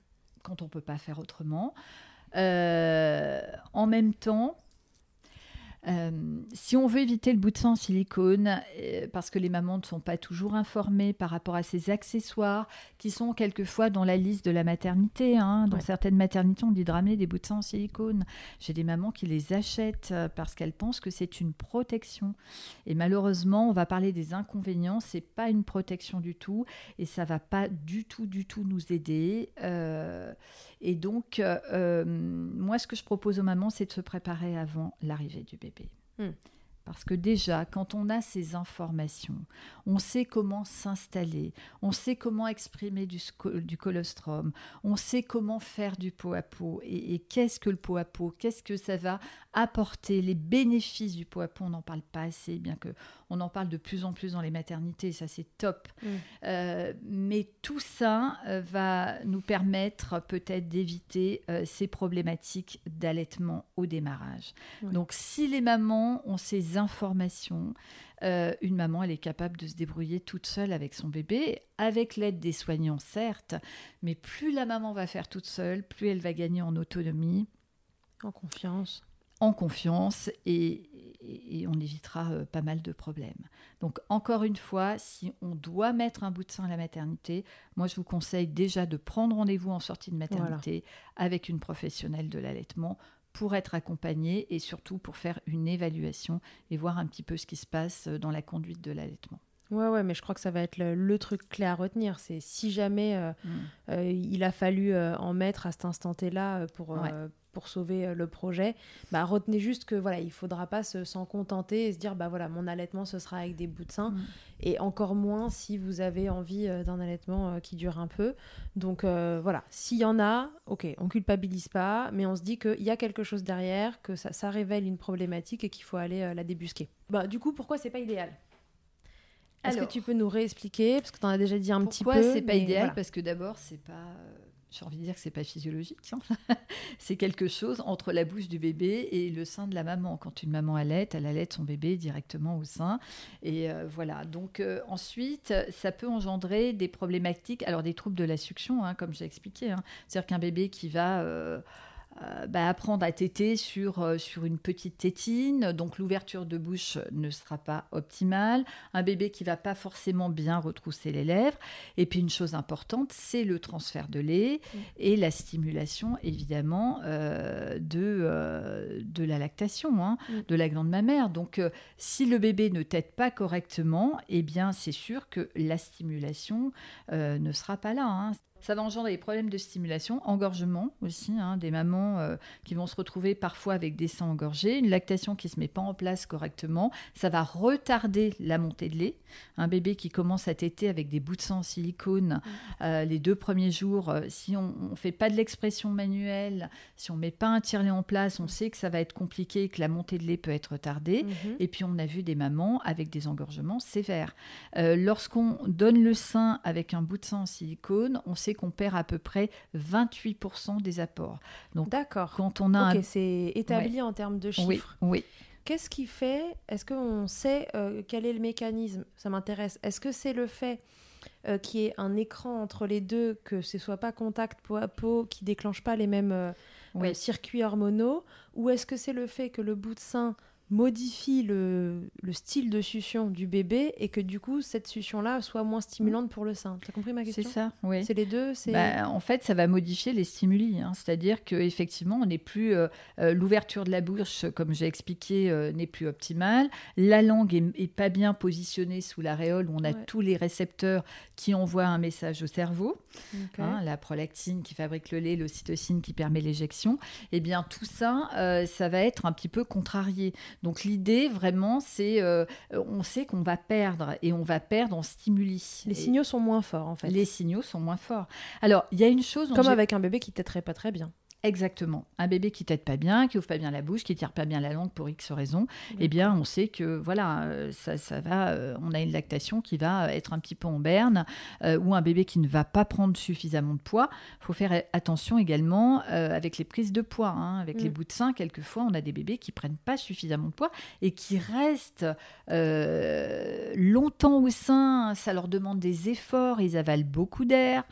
quand on ne peut pas faire autrement. Euh, en même temps, euh, si on veut éviter le bout de sang en silicone, euh, parce que les mamans ne sont pas toujours informées par rapport à ces accessoires qui sont quelquefois dans la liste de la maternité. hein. Dans Ouais. certaines maternités, on dit de ramener des bouts de sang en silicone. J'ai des mamans qui les achètent euh, parce qu'elles pensent que c'est une protection. Et malheureusement, on va parler des inconvénients. C'est pas une protection du tout et ça va pas du tout, du tout nous aider. Euh, et donc, moi, ce que je propose aux mamans, c'est de se préparer avant l'arrivée du bébé. Hmm. Parce que déjà, quand on a ces informations, on sait comment s'installer, on sait comment exprimer du, du, colostrum, on sait comment faire du pot à pot. Et, qu'est-ce que le pot à pot Qu'est-ce que ça va apporter Les bénéfices du pot à pot, on n'en parle pas assez, bien que on en parle de plus en plus dans les maternités, ça c'est top. Mm. Euh, mais tout ça euh, va nous permettre peut-être d'éviter euh, ces problématiques d'allaitement au démarrage. Donc si les mamans ont ces informations, une maman, elle est capable de se débrouiller toute seule avec son bébé, avec l'aide des soignants, certes, mais plus la maman va faire toute seule, plus elle va gagner en autonomie. En confiance en confiance et, on évitera euh, pas mal de problèmes. Donc encore une fois, si on doit mettre un bout de sein à la maternité, moi je vous conseille déjà de prendre rendez-vous en sortie de maternité avec une professionnelle de l'allaitement pour être accompagné et surtout pour faire une évaluation et voir un petit peu ce qui se passe dans la conduite de l'allaitement. Ouais, ouais, mais je crois que ça va être le, truc clé à retenir. C'est si jamais euh, mm. euh, il a fallu en mettre à cet instant-là pour, pour sauver euh, le projet, bah, retenez juste que voilà, il faudra pas s'en contenter et se dire bah voilà, mon allaitement ce sera avec des bouts de sein mm. et encore moins si vous avez envie euh, d'un allaitement euh, qui dure un peu. Donc voilà, s'il y en a, ok, on culpabilise pas, mais on se dit qu'il y a quelque chose derrière, que ça, ça révèle une problématique et qu'il faut aller la débusquer. Bah du coup, pourquoi c'est pas idéal? Est-ce que tu peux nous réexpliquer? Parce que tu en as déjà dit un petit peu. Pourquoi c'est pas idéal? Parce que d'abord, c'est pas j'ai envie de dire que c'est pas physiologique. Hein. c'est quelque chose entre la bouche du bébé et le sein de la maman. Quand une maman allait, elle allait son bébé directement au sein. Et euh, voilà. Donc euh, ensuite, ça peut engendrer des problématiques, alors des troubles de la succion, hein, comme j'ai expliqué. Hein. C'est-à-dire qu'un bébé qui va euh, euh, bah, apprendre à téter sur, euh, sur une petite tétine, donc l'ouverture de bouche ne sera pas optimale, un bébé qui va pas forcément bien retrousser les lèvres, et puis une chose importante, c'est le transfert de lait mm. et la stimulation évidemment euh, de, de la lactation, hein, mm. de la glande mammaire. Donc si le bébé ne tète pas correctement, eh bien c'est sûr que la stimulation ne sera pas là. Hein. Ça va engendrer des problèmes de stimulation, engorgement aussi, hein, des mamans euh, qui vont se retrouver parfois avec des seins engorgés, une lactation qui ne se met pas en place correctement. Ça va retarder la montée de lait. Un bébé qui commence à téter avec des bouts de sang en silicone mmh. euh, les deux premiers jours, euh, si on ne fait pas de l'expression manuelle, si on ne met pas un tire-lait en place, on sait que ça va être compliqué, que la montée de lait peut être retardée. Mmh. Et puis on a vu des mamans avec des engorgements sévères. Lorsqu'on donne le sein avec un bout de sang en silicone, on sait qu'on perd à peu près 28% des apports. Donc, D'accord. Quand on a c'est établi en termes de chiffres. Oui. Qu'est-ce qui fait Est-ce qu'on sait euh, quel est le mécanisme? Ça m'intéresse. Est-ce que c'est le fait euh, qu'il y ait un écran entre les deux, que ce soit pas contact peau à peau, qui déclenche pas les mêmes euh, circuits hormonaux, ou est-ce que c'est le fait que le bout de sein modifie le, style de succion du bébé et que du coup cette succion-là soit moins stimulante pour le sein. Tu as compris ma question? C'est ça, oui. C'est les deux bah, En fait, ça va modifier les stimuli. Hein. C'est-à-dire qu'effectivement, on n'est plus... Euh, euh, l'ouverture de la bouche, comme j'ai expliqué, euh, n'est plus optimale. La langue est, pas bien positionnée sous l'aréole où on a tous les récepteurs qui envoient un message au cerveau. Hein, la prolactine qui fabrique le lait, l'ocytocine qui permet l'éjection. Eh bien, tout ça, ça va être un petit peu contrarié. Donc l'idée vraiment, c'est, euh, on sait qu'on va perdre et on va perdre en stimuli. Les signaux sont moins forts en fait. Les signaux sont moins forts. Alors il y a une chose. Comme avec un bébé qui têterait pas très bien. Exactement. Un bébé qui tète pas bien, qui ouvre pas bien la bouche, qui tire pas bien la langue pour X raisons, eh bien, on sait que voilà, euh, ça, ça va. Euh, on a une lactation qui va être un petit peu en berne, euh, ou un bébé qui ne va pas prendre suffisamment de poids. Il faut faire attention également avec les prises de poids, hein, avec les mm. bouts de sein. Quelquefois, on a des bébés qui prennent pas suffisamment de poids et qui restent longtemps au sein. Ça leur demande des efforts. Ils avalent beaucoup d'air.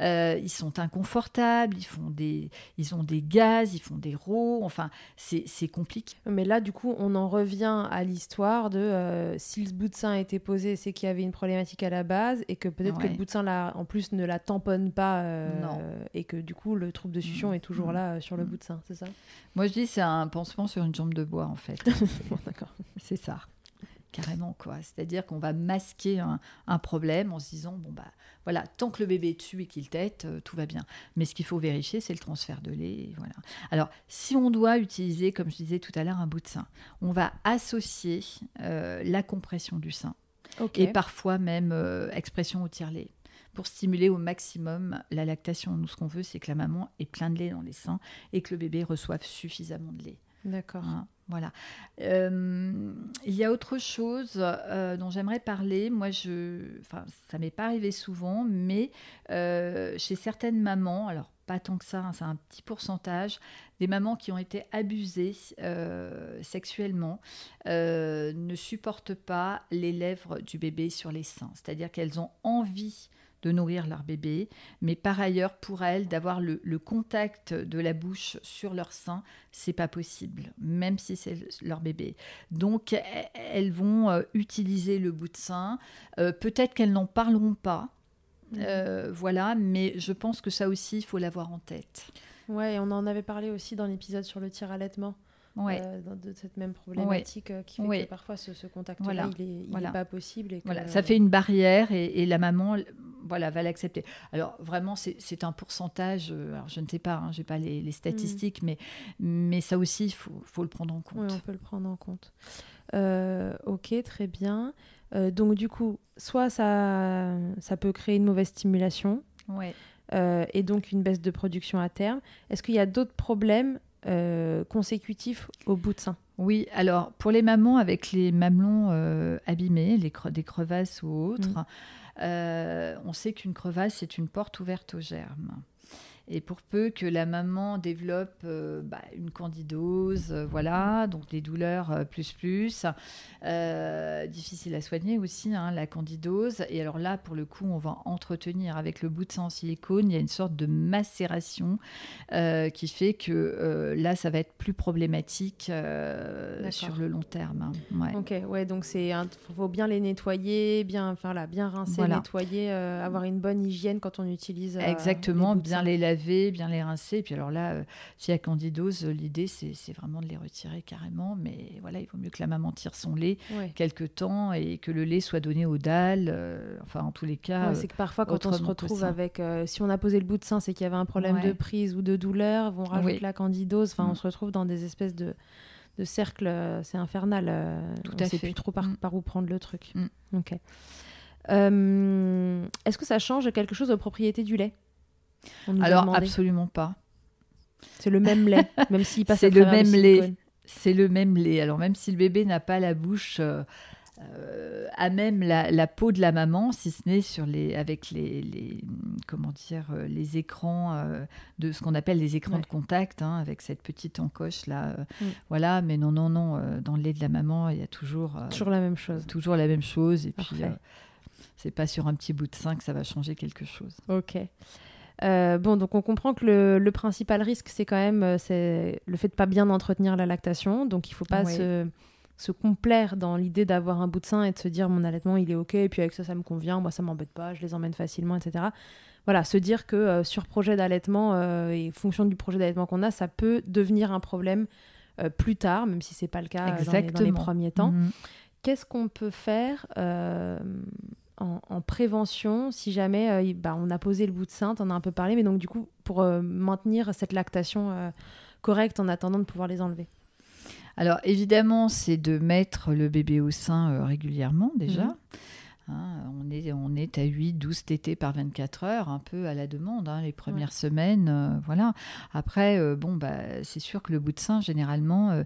ils sont inconfortables. Ils font des, ils ont des gaz, ils font des rots, enfin, c'est compliqué. Mais là, du coup, on en revient à l'histoire de euh, si le bout de sein a été posé, c'est qu'il y avait une problématique à la base et que peut-être que le bout de sein, là, en plus, ne la tamponne pas euh, et que du coup, le trouble de succion mm. est toujours mm. là euh, sur le mm. bout de sein, c'est ça? Moi, je dis c'est un pansement sur une jambe de bois, en fait. D'accord. C'est ça. Carrément quoi. C'est-à-dire qu'on va masquer un, un problème en se disant bon bah voilà, tant que le bébé est dessus et qu'il tète, euh, tout va bien. Mais ce qu'il faut vérifier, c'est le transfert de lait. Voilà. Alors, si on doit utiliser, comme je disais tout à l'heure, un bout de sein, on va associer euh, la compression du sein et parfois même euh, expression au tire-lait pour stimuler au maximum la lactation. Nous, ce qu'on veut, c'est que la maman ait plein de lait dans les seins et que le bébé reçoive suffisamment de lait. D'accord. Hein, voilà. Euh, il y a autre chose euh, dont j'aimerais parler. Moi, je, enfin, ça m'est pas arrivé souvent, mais euh, chez certaines mamans, alors pas tant que ça, hein, c'est un petit pourcentage, des mamans qui ont été abusées sexuellement ne supportent pas les lèvres du bébé sur les seins. C'est-à-dire qu'elles ont envie de nourrir leur bébé, mais par ailleurs, pour elles, d'avoir le, le contact de la bouche sur leur sein, c'est pas possible, même si c'est leur bébé. Donc, e- elles vont euh, utiliser le bout de sein. Euh, Peut-être qu'elles n'en parleront pas. Euh, voilà, mais je pense que ça aussi, il faut l'avoir en tête. Ouais, et on en avait parlé aussi dans l'épisode sur le tir-allaitement, Ouais. euh, dans- de cette même problématique euh, qui fait Ouais. que parfois ce, ce contact-là, Voilà. il n'est Voilà. pas possible. Et que, Voilà, ça fait une barrière et, et la maman voilà, va l'accepter. Alors vraiment, c'est un pourcentage, euh, alors je ne sais pas, je n'ai pas les, les statistiques, mais, mais ça aussi, il faut, faut le prendre en Oui, compte. on peut le prendre en compte. Euh, ok, très bien. Euh, donc du coup, soit ça, ça peut créer une mauvaise stimulation Ouais. euh, et donc une baisse de production à terme. Est-ce qu'il y a d'autres problèmes euh, consécutifs au bout de sein Oui, alors pour les mamans avec les mamelons euh, abîmés, les cre- des crevasses ou autres, Mm. euh, on sait qu'une crevasse, c'est une porte ouverte aux germes. Et pour peu que la maman développe euh, bah, une candidose, euh, voilà, donc des douleurs euh, plus plus, difficile à soigner aussi, hein, la candidose. Et alors là, pour le coup, on va entretenir avec le bout de sang en silicone, il y a une sorte de macération qui fait que là, ça va être plus problématique sur le long terme. hein. Ouais. Ok, ouais, donc c'est faut bien les nettoyer, bien, enfin là, bien rincer, Voilà. nettoyer, avoir une bonne hygiène quand on utilise. Exactement, les bien les laver, bien les rincer. Et puis alors là, euh, s'il y a candidose, euh, l'idée c'est vraiment de les retirer carrément. Mais voilà, il vaut mieux que la maman tire son lait Ouais. quelque temps et que le lait soit donné aux dalles. euh, enfin, en tous les cas, Ouais, euh, c'est que parfois, quand on se retrouve avec. si on a posé le bout de sein, c'est qu'il y avait un problème Ouais. de prise ou de douleur, on rajoute la candidose. Enfin, on Mm. se retrouve dans des espèces de, de cercles. euh, C'est infernal. Tout on à sait fait. plus trop par, Mm. par où prendre le truc. Mm. Ok. Euh, Est-ce que ça change quelque chose aux propriétés du lait? Alors absolument pas. C'est le même lait, même s'il passe C'est le même lait. C'est le même lait. Alors même si le bébé n'a pas la bouche euh, euh, à même la, la peau de la maman, si ce n'est sur les avec les, les- comment dire euh, les écrans euh, de ce qu'on appelle les écrans Ouais. de contact, hein, avec cette petite encoche là. Mm. Voilà. Mais non non non, dans le lait de la maman, il y a toujours Toujours la même chose. toujours la même chose. Et puis Parfait. euh, c'est pas sur un petit bout de sein que ça va changer quelque chose. Ok. Euh, bon, donc on comprend que le, le principal risque, c'est quand même euh, c'est le fait de pas bien entretenir la lactation. Donc il faut pas se, se complaire dans l'idée d'avoir un bout de sein et de se dire mon allaitement il est ok, et puis avec ça ça me convient, moi ça m'embête pas, je les emmène facilement, etc. Voilà, se dire que euh, sur projet d'allaitement euh, et fonction du projet d'allaitement qu'on a, ça peut devenir un problème plus tard, même si c'est pas le cas dans les- dans les, Exactement. premiers temps. Mhm. Qu'est-ce qu'on peut faire en, en prévention si jamais euh, bah, on a posé le bout de sein, on a un peu parlé, mais donc du coup pour euh, maintenir cette lactation euh, correcte en attendant de pouvoir les enlever Alors évidemment, c'est de mettre le bébé au sein régulièrement déjà. Mhm. Hein, on, est, on est à 8, 12 tétés par 24 heures, un peu à la demande, hein, les premières semaines. euh, voilà. Après, euh, bon, bah, c'est sûr que le bout de sein, généralement, euh,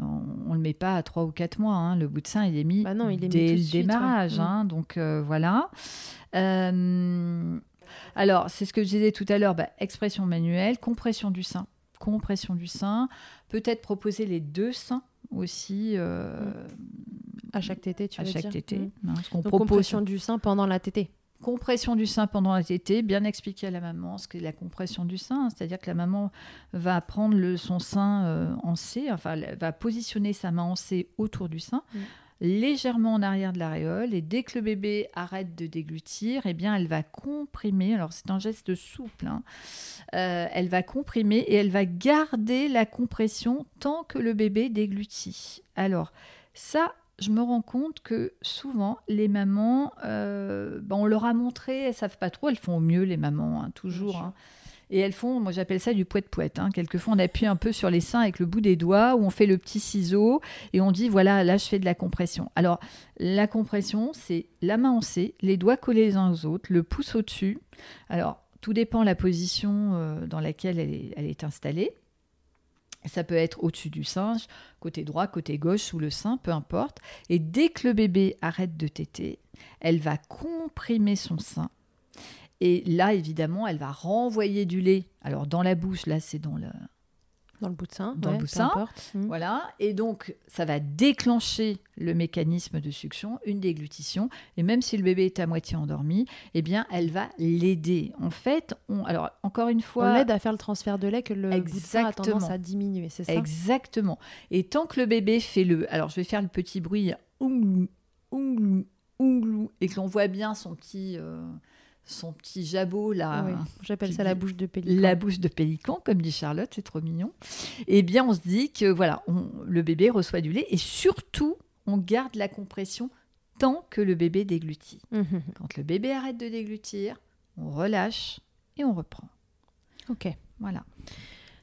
on ne le met pas à 3 ou 4 mois. hein. Le bout de sein, il est mis Bah non, il est mis dès le suite, démarrage. Hein, donc voilà. Alors, c'est ce que je disais tout à l'heure, bah, expression manuelle, compression du sein. Compression du sein. Peut-être proposer les deux seins aussi euh, à chaque tétée, tu à veux chaque dire tété. Hein, ce qu'on Donc propose. compression du sein pendant la tétée. Compression du sein pendant la tétée, bien expliquer à la maman ce qu'est la compression du sein, hein, c'est-à-dire que la maman va prendre le, son sein euh, en C, enfin elle va positionner sa main en C autour du sein, Mm. légèrement en arrière de l'aréole, et dès que le bébé arrête de déglutir, eh bien elle va comprimer, alors c'est un geste souple, hein, euh, elle va comprimer et elle va garder la compression tant que le bébé déglutit. Alors ça, je me rends compte que souvent, les mamans, euh, ben, on leur a montré, elles savent pas trop, elles font au mieux, les mamans, hein, toujours. hein. Et elles font, moi j'appelle ça du poète-poète. Hein. Quelquefois, on appuie un peu sur les seins avec le bout des doigts, ou on fait le petit ciseau, et on dit, voilà, là, je fais de la compression. Alors, la compression, c'est la main en C, les doigts collés les uns aux autres, le pouce au-dessus. Alors, tout dépend de la position euh, dans laquelle elle est, elle est installée. Ça peut être au-dessus du sein, côté droit, côté gauche, sous le sein, peu importe. Et dès que le bébé arrête de téter, elle va comprimer son sein. Et là, évidemment, elle va renvoyer du lait. Alors, dans la bouche, là, c'est dans le. Dans le bout de sein. Dans le bout de sein. importe. Mm. Voilà. Et donc, ça va déclencher le mécanisme de succion, une déglutition. Et même si le bébé est à moitié endormi, eh bien, elle va l'aider. En fait, on... alors, encore une fois. On l'aide à faire le transfert de lait que le bout de sein a tendance à diminuer, c'est ça? Exactement. Et tant que le bébé fait le. Alors, je vais faire le petit bruit ounglou, ounglou, ounglou, et que l'on voit bien son petit, euh, son petit jabot là. Oui, J'appelle ça la bouche de pélican. La bouche de pélican, comme dit Charlotte, c'est trop mignon. Eh bien, on se dit que voilà, on- le bébé reçoit du lait et surtout, on garde la compression tant que le bébé déglutit. Mhm. Quand le bébé arrête de déglutir, on relâche et on reprend. Ok. Voilà.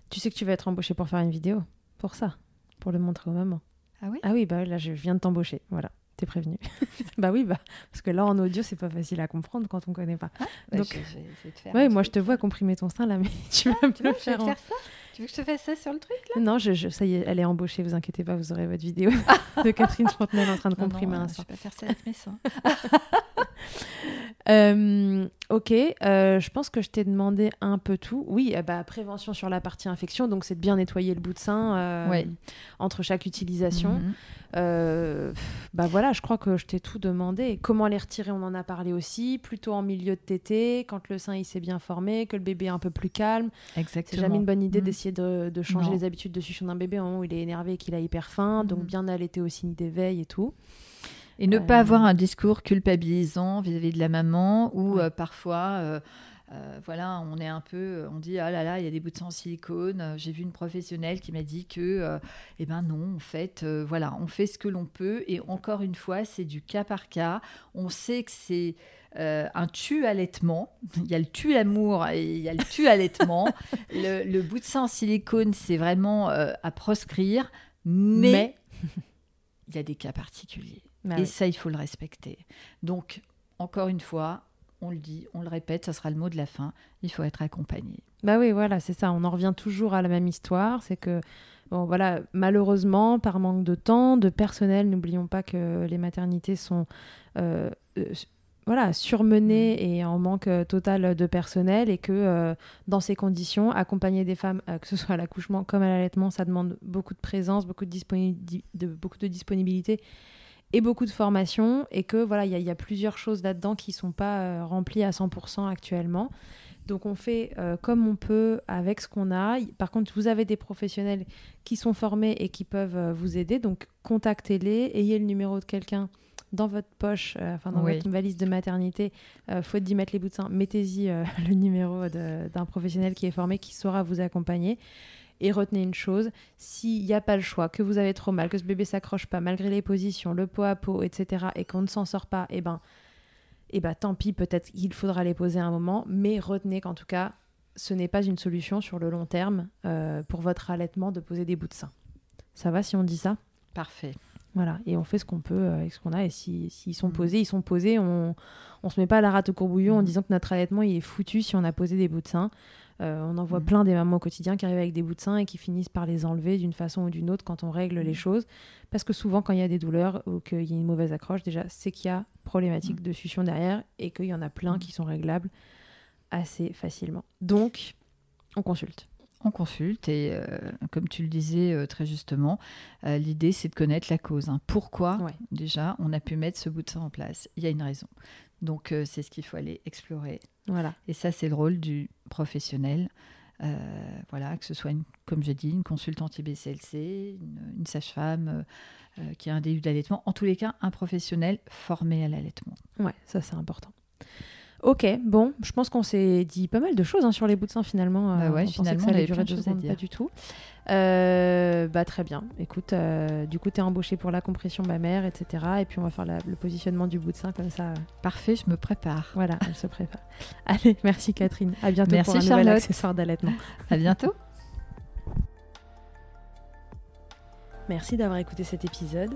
Tu sais que tu vas être embauché pour faire une vidéo Pour ça Pour le montrer aux mamans. Ah oui? Ah oui, bah là, je viens de t'embaucher. Voilà, t'es prévenu. bah oui, bah, parce que là, en audio, c'est pas facile à comprendre quand on connaît pas. Bah, Donc- je- je vais essayer de faire Ouais, moi, je te vois comprimer ton sein là, mais tu vas me Tu le veux, je faire. en- faire ça Tu veux que je te fasse ça sur le truc là? Non, je, je- ça y est, elle est embauchée, vous inquiétez pas, vous aurez votre vidéo de Catherine Fontenelle en train de Non, non, comprimer un Je sein. vais pas faire ça avec mes seins. Euh, ok, euh, je pense que je t'ai demandé un peu tout. Oui, euh, bah, prévention sur la partie infection, donc c'est de bien nettoyer le bout de sein euh, Ouais. entre chaque utilisation. Mhm. Bah voilà, je crois que je t'ai tout demandé. Comment les retirer, on en a parlé aussi. Plutôt en milieu de tété, quand le sein il s'est bien formé, que le bébé est un peu plus calme. C'est Exactement. jamais une bonne idée Mhm. d'essayer de, de changer Non. les habitudes de succion d'un bébé au moment où il est énervé et qu'il a hyper faim. Donc Mhm. bien allaiter au signe d'éveil et tout. Et ne pas avoir un discours culpabilisant vis-à-vis de la maman ou Ouais. euh, parfois, euh, euh, voilà, on est un peu, on dit ah là là, il y a des bouts de sang en silicone. J'ai vu une professionnelle qui m'a dit que, euh, eh ben non, en fait, euh, voilà, on fait ce que l'on peut et encore une fois, c'est du cas par cas. On sait que c'est un tue-allaitement. Il y a le tue-amour et il y a le tue-allaitement. le, le bout de sang en silicone, c'est vraiment à proscrire, mais Mais- il y a des cas particuliers. Bah et oui. ça, il faut le respecter. Donc, encore une fois, on le dit, on le répète, ça sera le mot de la fin, il faut être accompagné. Bah oui, voilà, c'est ça. On en revient toujours à la même histoire. C'est que, bon, voilà, malheureusement, par manque de temps, de personnel, n'oublions pas que les maternités sont, euh, euh, voilà, surmenées et en manque euh, total de personnel et que, dans ces conditions, accompagner des femmes, que ce soit à l'accouchement comme à l'allaitement, ça demande beaucoup de présence, beaucoup de, disponi- de, beaucoup de disponibilité et beaucoup de formation et que voilà il y, a- il y a plusieurs choses là-dedans qui sont pas euh, remplies à 100% actuellement. Donc on fait euh, comme on peut avec ce qu'on a. Par contre vous avez des professionnels qui sont formés et qui peuvent euh, vous aider. Donc contactez-les ayez le numéro de quelqu'un dans votre poche, euh, enfin dans Oui. votre valise de maternité, faute d'y mettre les bouts de sein, mettez-y le numéro d'un professionnel qui est formé, qui saura vous accompagner. Et retenez une chose, s'il n'y a pas le choix, que vous avez trop mal, que ce bébé s'accroche pas malgré les positions, le pot à pot, etc., et qu'on ne s'en sort pas, eh ben, eh ben tant pis, peut-être qu'il faudra les poser un moment, mais retenez qu'en tout cas, ce n'est pas une solution sur le long terme euh, pour votre allaitement de poser des bouts de sein. Ça va si on dit ça? Parfait. Voilà, et on fait ce qu'on peut euh, avec ce qu'on a, et si- s'ils sont Mhm. posés, ils sont posés, on on se met pas la rate au courbouillon en Mhm. disant que notre allaitement il est foutu si on a posé des bouts de sein. Euh, on en voit Mhm. plein des mamans au quotidien qui arrivent avec des bouts de sein et qui finissent par les enlever d'une façon ou d'une autre quand on règle les Mhm. choses. Parce que souvent, quand il y a des douleurs ou qu'il y a une mauvaise accroche, déjà, c'est qu'il y a problématique de succion derrière et qu'il y en a plein Mhm. qui sont réglables assez facilement. Donc, on consulte. On consulte et, euh, comme tu le disais euh, très justement, euh, l'idée c'est de connaître la cause. hein. Pourquoi Ouais. déjà on a pu mettre ce bout de sang en place? Il y a une raison. Donc euh, c'est ce qu'il faut aller explorer. Voilà. Et ça c'est le rôle du professionnel. Euh, voilà, que ce soit, une, comme j'ai dit, une consultante IBCLC, une, une sage-femme euh, qui a un début d'allaitement. En tous les cas, un professionnel formé à l'allaitement. Ouais, ça c'est important. Ok, bon, je pense qu'on s'est dit pas mal de choses hein, sur les bouts de sein finalement. Bah ouais, on pensait finalement, que ça allait durer deux secondes, pas du tout. Euh, bah très bien. Écoute, euh, du coup, t'es embauché pour la compression mammaire, etc. Et puis on va faire la- le positionnement du bout de sein comme ça. euh, Parfait, je me prépare. Voilà, elle se prépare. Allez, merci Catherine. À bientôt Merci, pour un nouvel Charlotte. accessoire d'allaitement. À bientôt. Merci d'avoir écouté cet épisode.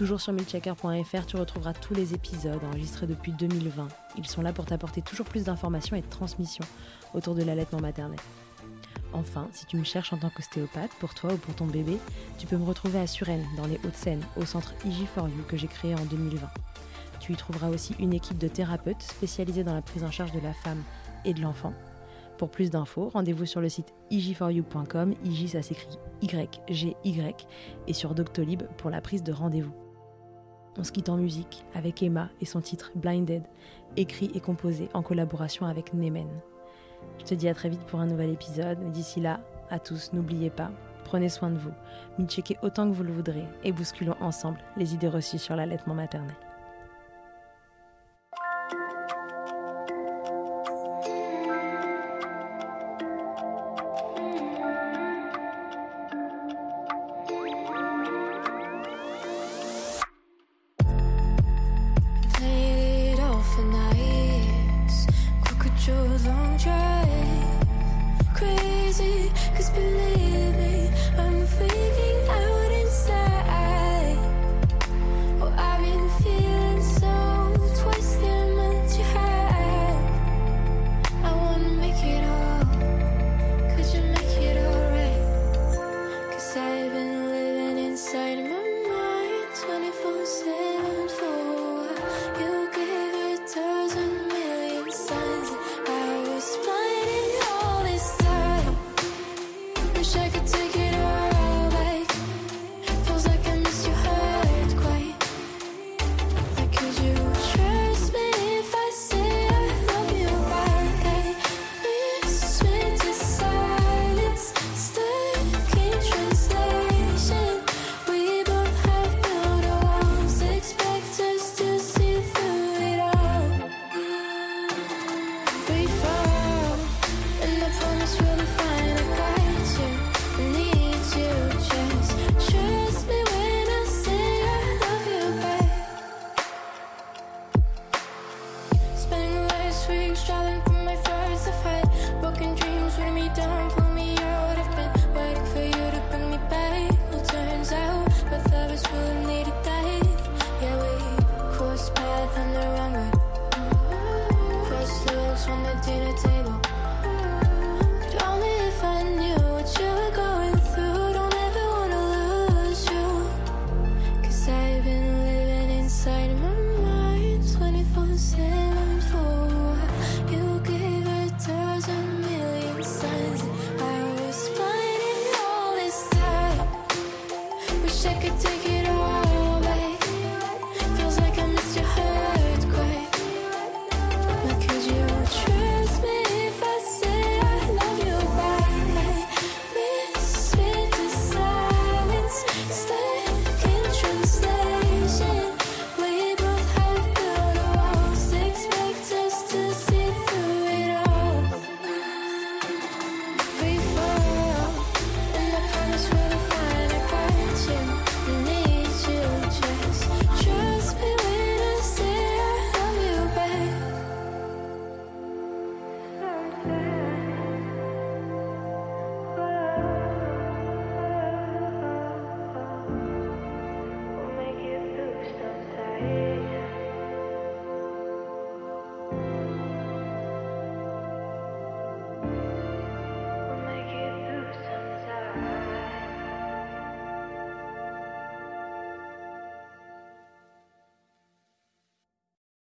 Toujours sur milchecker.fr, tu retrouveras tous les épisodes enregistrés depuis 2020. Ils sont là pour t'apporter toujours plus d'informations et de transmissions autour de l'allaitement maternel. Enfin, si tu me cherches en tant qu'ostéopathe, pour toi ou pour ton bébé, tu peux me retrouver à Suresnes, dans les Hauts-de-Seine, au centre IG4U que j'ai créé en 2020. Tu y trouveras aussi une équipe de thérapeutes spécialisés dans la prise en charge de la femme et de l'enfant. Pour plus d'infos, rendez-vous sur le site ig4u.com, IG ça s'écrit Y-G-Y, et sur Doctolib pour la prise de rendez-vous. On se quitte en musique avec Emma et son titre Blinded, écrit et composé en collaboration avec Nemen. Je te dis à très vite pour un nouvel épisode, d'ici là, à tous, n'oubliez pas, prenez soin de vous, checkez autant que vous le voudrez et bousculons ensemble les idées reçues sur l'allaitement maternel.